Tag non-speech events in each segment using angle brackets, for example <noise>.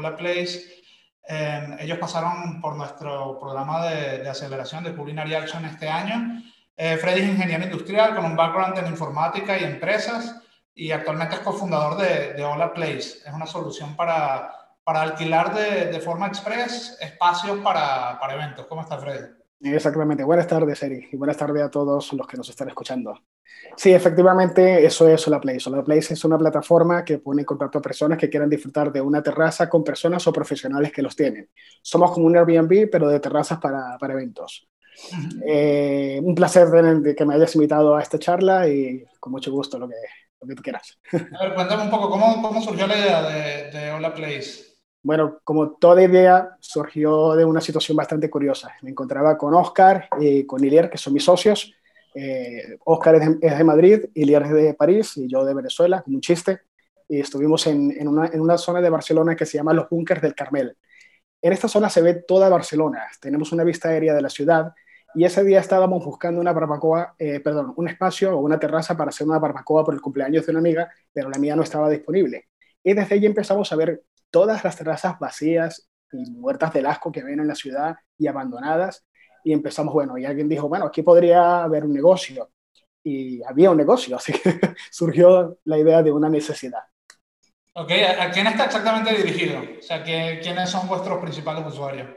Hola Place. Em, ellos pasaron por nuestro programa de, aceleración de Culinary Action este año. Eh, Freddy es ingeniero industrial con un background en informática y empresas y actualmente es cofundador de, de Hola Place. Es una solución para, para alquilar de, de forma express espacios para, para eventos. ¿Cómo está Freddy? Exactamente. Buenas tardes, Eri, y buenas tardes a todos los que nos están escuchando. Sí, efectivamente, eso es SolarPlace. SolarPlace es una plataforma que pone en contacto a personas que quieran disfrutar de una terraza con personas o profesionales que los tienen. Somos como un Airbnb, pero de terrazas para, para eventos. Eh, un placer de, que me hayas invitado a esta charla y con mucho gusto lo que, lo que tú quieras. A ver, cuéntame un poco, ¿cómo, cómo surgió la idea de, de Hola Place? Bueno, como toda idea, surgió de una situación bastante curiosa. Me encontraba con Oscar y con Ilier, que son mis socios. Eh, Oscar es de, Madrid, Ilier es de París y yo de Venezuela, como un chiste. Y estuvimos en, en, una, en, una, zona de Barcelona que se llama Los Búnkers del Carmel. En esta zona se ve toda Barcelona. Tenemos una vista aérea de la ciudad y ese día estábamos buscando una barbacoa, eh, perdón, un espacio o una terraza para hacer una barbacoa por el cumpleaños de una amiga, pero la mía no estaba disponible. Y desde allí empezamos a ver todas las terrazas vacías y muertas del asco que ven en la ciudad y abandonadas. Y empezamos, bueno, y alguien dijo, bueno, aquí podría haber un negocio. Y había un negocio, <laughs> así que surgió la idea de una necesidad. Ok, ¿a quién está exactamente dirigido? O sea, ¿quiénes son vuestros principales usuarios?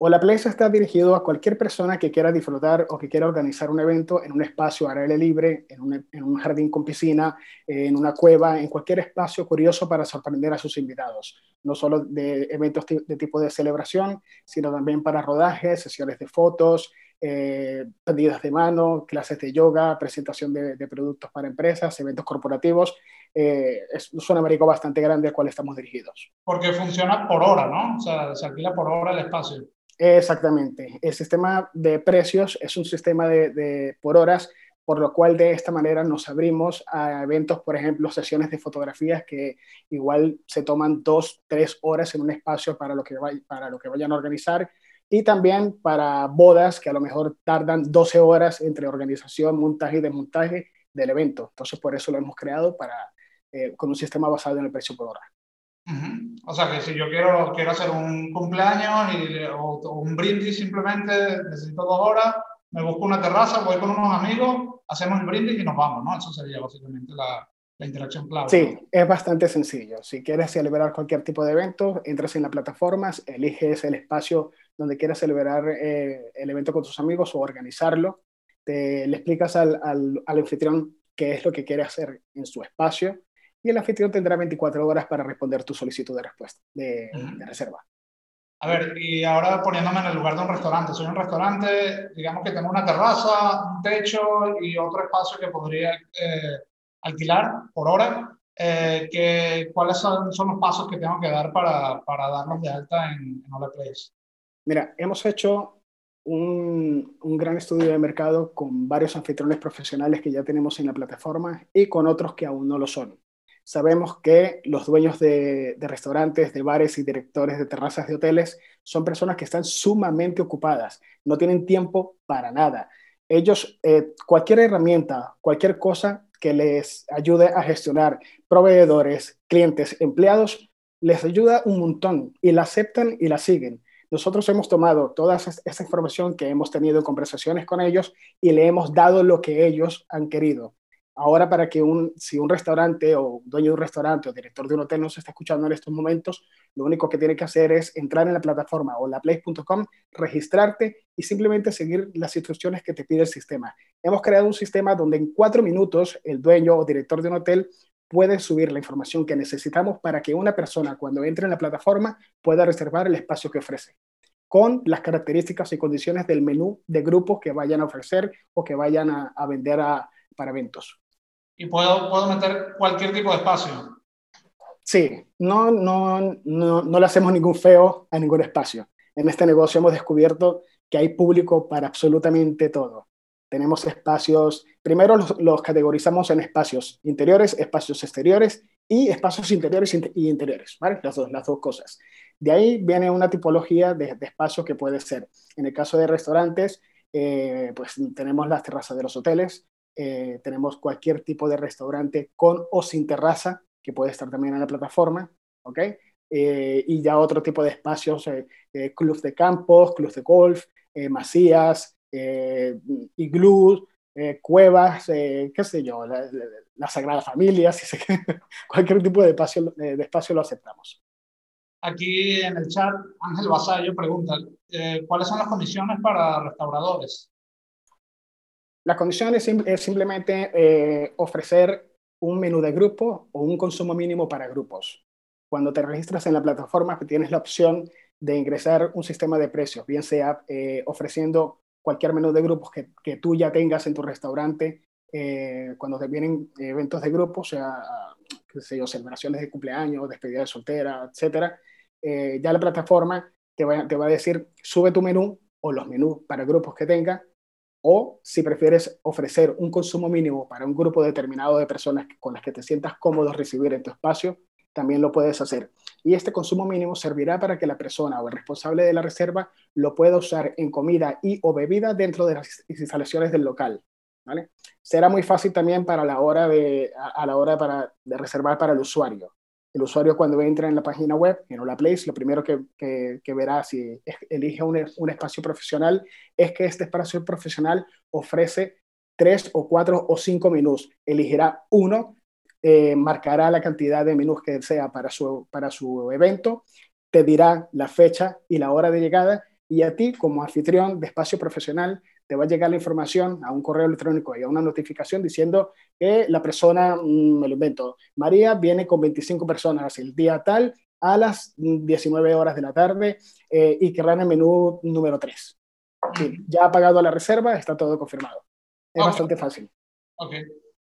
La Place está dirigido a cualquier persona que quiera disfrutar o que quiera organizar un evento en un espacio al aire libre, en un, jardín con piscina, en una cueva, en cualquier espacio curioso para sorprender a sus invitados. No solo de eventos de tipo de celebración, sino también para rodajes, sesiones de fotos, eh, de mano, clases de yoga, presentación de, productos para empresas, eventos corporativos. Eh, es, un abanico bastante grande al cual estamos dirigidos. Porque funciona por hora, ¿no? O sea, se alquila por hora el espacio. Exactamente. El sistema de precios es un sistema de, por horas, por lo cual de esta manera nos abrimos a eventos, por ejemplo, sesiones de fotografías que igual se toman dos, tres horas en un espacio para lo que, para lo que vayan a organizar y también para bodas que a lo mejor tardan 12 horas entre organización, montaje y desmontaje del evento. Entonces, por eso lo hemos creado para, eh, con un sistema basado en el precio por hora. O sea que si yo quiero, quiero hacer un cumpleaños y, o, un brindis simplemente, necesito dos horas, me busco una terraza, voy con unos amigos, hacemos el brindis y nos vamos, ¿no? Eso sería básicamente la, la interacción clave. Sí, es bastante sencillo. Si quieres celebrar cualquier tipo de evento, entras en la plataforma, eliges el espacio donde quieras celebrar eh, el evento con tus amigos o organizarlo, te, le explicas al, al, al anfitrión qué es lo que quiere hacer en su espacio y el anfitrión tendrá 24 horas para responder tu solicitud de respuesta, de, reserva. A ver, y ahora poniéndome en el lugar de un restaurante, soy un restaurante, digamos que tengo una terraza, un techo y otro espacio que podría eh, alquilar por hora. Eh, que, ¿Cuáles son, son, los pasos que tengo que dar para, para darnos de alta en, en Place? Mira, hemos hecho un, un, gran estudio de mercado con varios anfitriones profesionales que ya tenemos en la plataforma y con otros que aún no lo son. Sabemos que los dueños de, restaurantes, de bares y directores de terrazas de hoteles son personas que están sumamente ocupadas, no tienen tiempo para nada. Ellos, eh, cualquier herramienta, cualquier cosa que les ayude a gestionar proveedores, clientes, empleados, les ayuda un montón y la aceptan y la siguen. Nosotros hemos tomado toda esa información que hemos tenido en conversaciones con ellos y le hemos dado lo que ellos han querido. Ahora, para que un, si un restaurante o dueño de un restaurante o director de un hotel nos está escuchando en estos momentos, lo único que tiene que hacer es entrar en la plataforma o laplace.com, registrarte y simplemente seguir las instrucciones que te pide el sistema. Hemos creado un sistema donde en cuatro minutos el dueño o director de un hotel puede subir la información que necesitamos para que una persona cuando entre en la plataforma pueda reservar el espacio que ofrece con las características y condiciones del menú de grupos que vayan a ofrecer o que vayan a, a vender a, para eventos y puedo, puedo meter cualquier tipo de espacio. Sí, no, no, no, no le hacemos ningún feo a ningún espacio. En este negocio hemos descubierto que hay público para absolutamente todo. Tenemos espacios, primero los, categorizamos en espacios interiores, espacios exteriores y espacios interiores y interiores, ¿vale? Las dos, las dos cosas. De ahí viene una tipología de, de espacio que puede ser, en el caso de restaurantes, eh, pues tenemos las terrazas de los hoteles, eh, tenemos cualquier tipo de restaurante con o sin terraza, que puede estar también en la plataforma, ¿ok? y ya otro tipo de espacios, clubs de campos, clubs de golf, masías, iglús, cuevas, qué sé yo, la, Sagrada Familia, <laughs> si cualquier tipo de espacio, de espacio lo aceptamos. Aquí en el chat, Ángel Basayo pregunta, ¿cuáles son las condiciones para restauradores? La condición es, simplemente eh, ofrecer un menú de grupo o un consumo mínimo para grupos. Cuando te registras en la plataforma, tienes la opción de ingresar un sistema de precios, bien sea eh, ofreciendo cualquier menú de grupos que, que, tú ya tengas en tu restaurante, eh, cuando te vienen eventos de grupo, o sea, qué sé yo, celebraciones de cumpleaños, despedida de soltera, etcétera, ya la plataforma te va, te va a decir, sube tu menú o los menús para grupos que tenga o si prefieres ofrecer un consumo mínimo para un grupo determinado de personas con las que te sientas cómodo recibir en tu espacio, también lo puedes hacer. Y este consumo mínimo servirá para que la persona o el responsable de la reserva lo pueda usar en comida y o bebida dentro de las instalaciones del local. ¿vale? Será muy fácil también para la hora de, a, la hora para, de reservar para el usuario el usuario cuando entra en la página web, en Hola Place, lo primero que, verá si elige un, un, espacio profesional es que este espacio profesional ofrece tres o cuatro o cinco menús. Elegirá uno, eh, marcará la cantidad de menús que desea para su, para su evento, te dirá la fecha y la hora de llegada y a ti como anfitrión de espacio profesional te va a llegar la información a un correo electrónico y a una notificación diciendo que la persona, mm, me lo invento, María viene con 25 personas el día tal a las 19 horas de la tarde eh, y querrán el menú número 3. ya ha pagado la reserva, está todo confirmado. Es bastante fácil. Ok.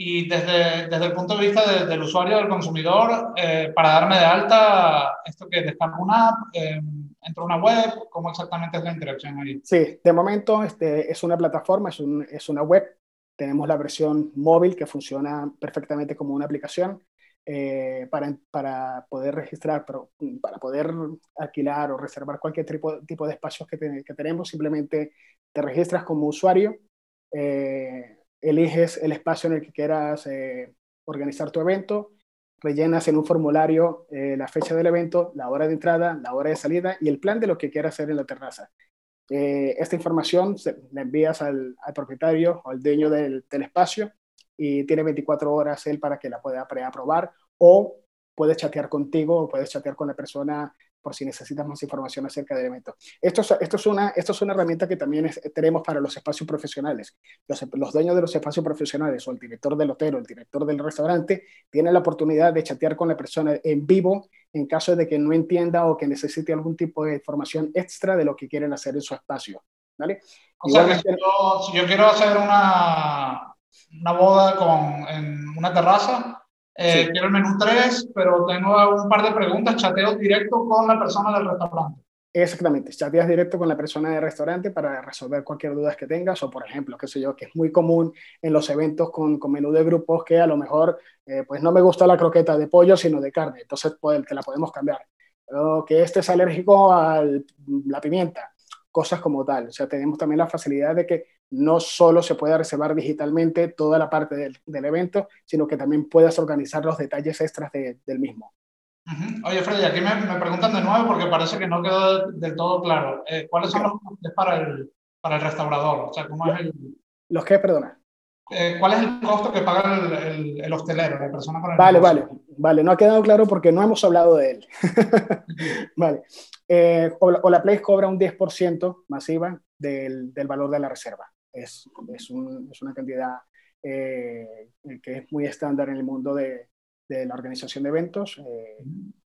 Y desde, desde el punto de vista del usuario, del consumidor, eh, para darme de alta, esto que descargo una app, eh, entro a una web, ¿cómo exactamente es la interacción ahí? Sí, de momento este, es una plataforma, es, un, es una web. Tenemos la versión móvil que funciona perfectamente como una aplicación. Eh, para, para, poder registrar, pero para poder alquilar o reservar cualquier tipo, tipo de espacios que, que tenemos, simplemente te registras como usuario, eh, eliges el espacio en el que quieras eh, organizar tu evento, rellenas en un formulario eh, la fecha del evento, la hora de entrada, la hora de salida y el plan de lo que quieras hacer en la terraza. Eh, esta información la envías al, propietario o al dueño del, del, espacio y tiene 24 horas él para que la pueda preaprobar o puedes chatear contigo o puedes chatear con la persona por si necesitas más información acerca del evento. Esto es, esto es, una, esto es una herramienta que también tenemos para los espacios profesionales. Los, los, dueños de los espacios profesionales o el director del hotel o el director del restaurante tienen la oportunidad de chatear con la persona en vivo en caso de que no entienda o que necesite algún tipo de información extra de lo que quieren hacer en su espacio. ¿vale? O sea, que si, yo, si yo quiero hacer una, una boda con, en una terraza, eh, quiero el menú 3, pero tengo un par de preguntas, chateo directo con la persona del restaurante. Exactamente, chateas directo con la persona del restaurante para resolver cualquier duda que tengas o, por ejemplo, qué sé yo, que es muy común en los eventos con, con menú de grupos que a lo mejor, eh, pues no me gusta la croqueta de pollo, sino de carne, entonces pues, te la podemos cambiar. O que este es alérgico a la pimienta, cosas como tal. O sea, tenemos también la facilidad de que no solo se puede reservar digitalmente toda la parte del, del evento, sino que también puedas organizar los detalles extras del mismo. Oye, Freddy, aquí me, me, preguntan de nuevo porque parece que no quedó del todo claro. Eh, ¿Cuáles son los costes para el, para el restaurador? O sea, ¿cómo es el... ¿Los qué, perdona? Eh, ¿Cuál es el costo que paga el, el, hostelero, la persona con el Vale, vale, vale. No ha quedado claro porque no hemos hablado de él. <laughs> vale. Eh, o, la Place cobra un 10% masiva del, del valor de la reserva es, es, un, es una cantidad eh, que es muy estándar en el mundo de, de la organización de eventos. Eh,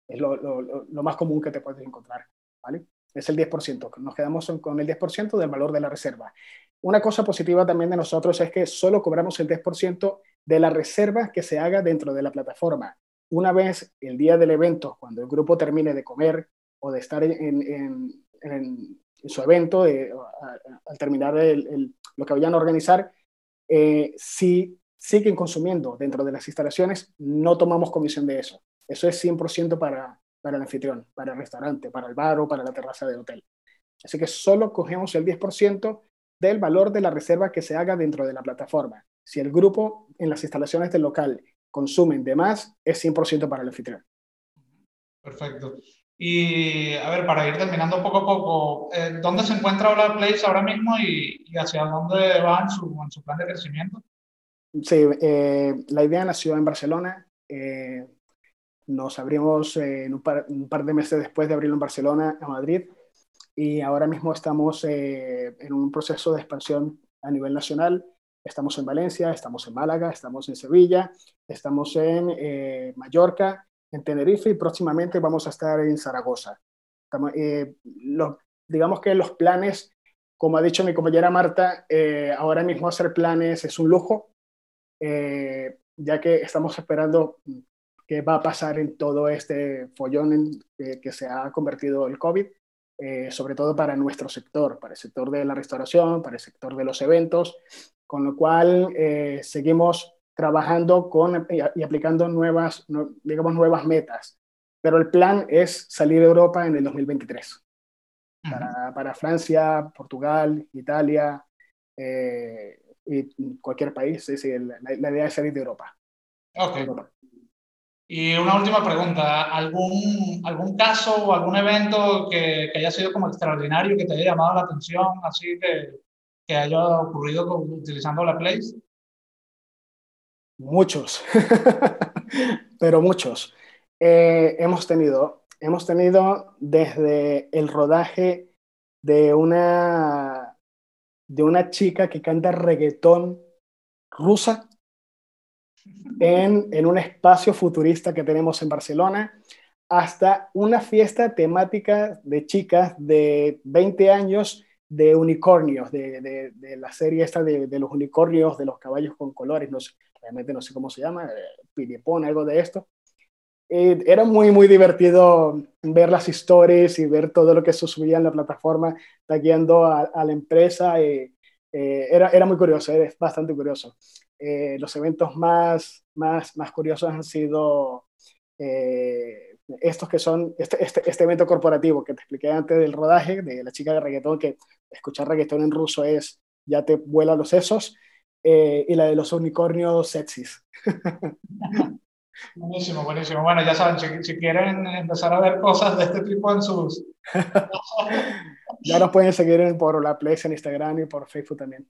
es lo, lo, lo, más común que te puedes encontrar. ¿vale? Es el 10%. Nos quedamos con el 10% del valor de la reserva. Una cosa positiva también de nosotros es que solo cobramos el 10% de la reserva que se haga dentro de la plataforma. Una vez el día del evento, cuando el grupo termine de comer o de estar en, su evento, al terminar lo que vayan a organizar, eh, si siguen consumiendo dentro de las instalaciones, no tomamos comisión de eso. Eso es 100% para, para el anfitrión, para el restaurante, para el bar o para la terraza del hotel. Así que solo cogemos el 10% del valor de la reserva que se haga dentro de la plataforma. Si el grupo en las instalaciones del local consumen de más, es 100% para el anfitrión. Perfecto. Y a ver, para ir terminando poco a poco, eh, ¿dónde se encuentra Hola Place ahora mismo y, hacia dónde va en su, en su, plan de crecimiento? Sí, eh, la idea nació en Barcelona. Eh, nos abrimos un par, un, par, de meses después de abrirlo en Barcelona, a Madrid, y ahora mismo estamos en un proceso de expansión a nivel nacional. Estamos en Valencia, estamos en Málaga, estamos en Sevilla, estamos en Mallorca en Tenerife y próximamente vamos a estar en Zaragoza. Eh, digamos que los planes, como ha dicho mi compañera Marta, eh, ahora mismo hacer planes es un lujo, eh, ya que estamos esperando qué va a pasar en todo este follón que se ha convertido el COVID, sobre todo para nuestro sector, para el sector de la restauración, para el sector de los eventos, con lo cual seguimos trabajando con y aplicando nuevas, digamos, nuevas metas. Pero el plan es salir de Europa en el 2023. Para, para Francia, Portugal, Italia eh, y cualquier país. Sí, sí, la, idea es salir de Europa. Ok. Y una última pregunta. ¿Algún, algún caso o algún evento que, que, haya sido como extraordinario, que te haya llamado la atención, así que, que haya ocurrido utilizando la Place? Muchos, <laughs> pero muchos. Eh, hemos tenido, hemos tenido desde el rodaje de una, de una chica que canta reggaetón rusa en, en un espacio futurista que tenemos en Barcelona, hasta una fiesta temática de chicas de 20 años de unicornios, de, de, de la serie esta de, de, los unicornios, de los caballos con colores, no sé, realmente no sé cómo se llama, eh, Piripón, algo de esto. era muy, muy divertido ver las historias y ver todo lo que se subía en la plataforma, tagueando a, a la empresa. Y, eh, era, era muy curioso, es bastante curioso. Eh, los eventos más, más, más curiosos han sido estos que son, este, este, este, evento corporativo que te expliqué antes del rodaje, de la chica de reggaetón, que escuchar reggaetón en ruso es, ya te vuela los sesos. Eh, y la de los unicornios sexys. <laughs> Buenísimo, buenísimo. Bueno, ya saben, si, quieren empezar a ver cosas de este tipo en sus... <laughs> ya nos pueden seguir por la Place en Instagram y por Facebook también.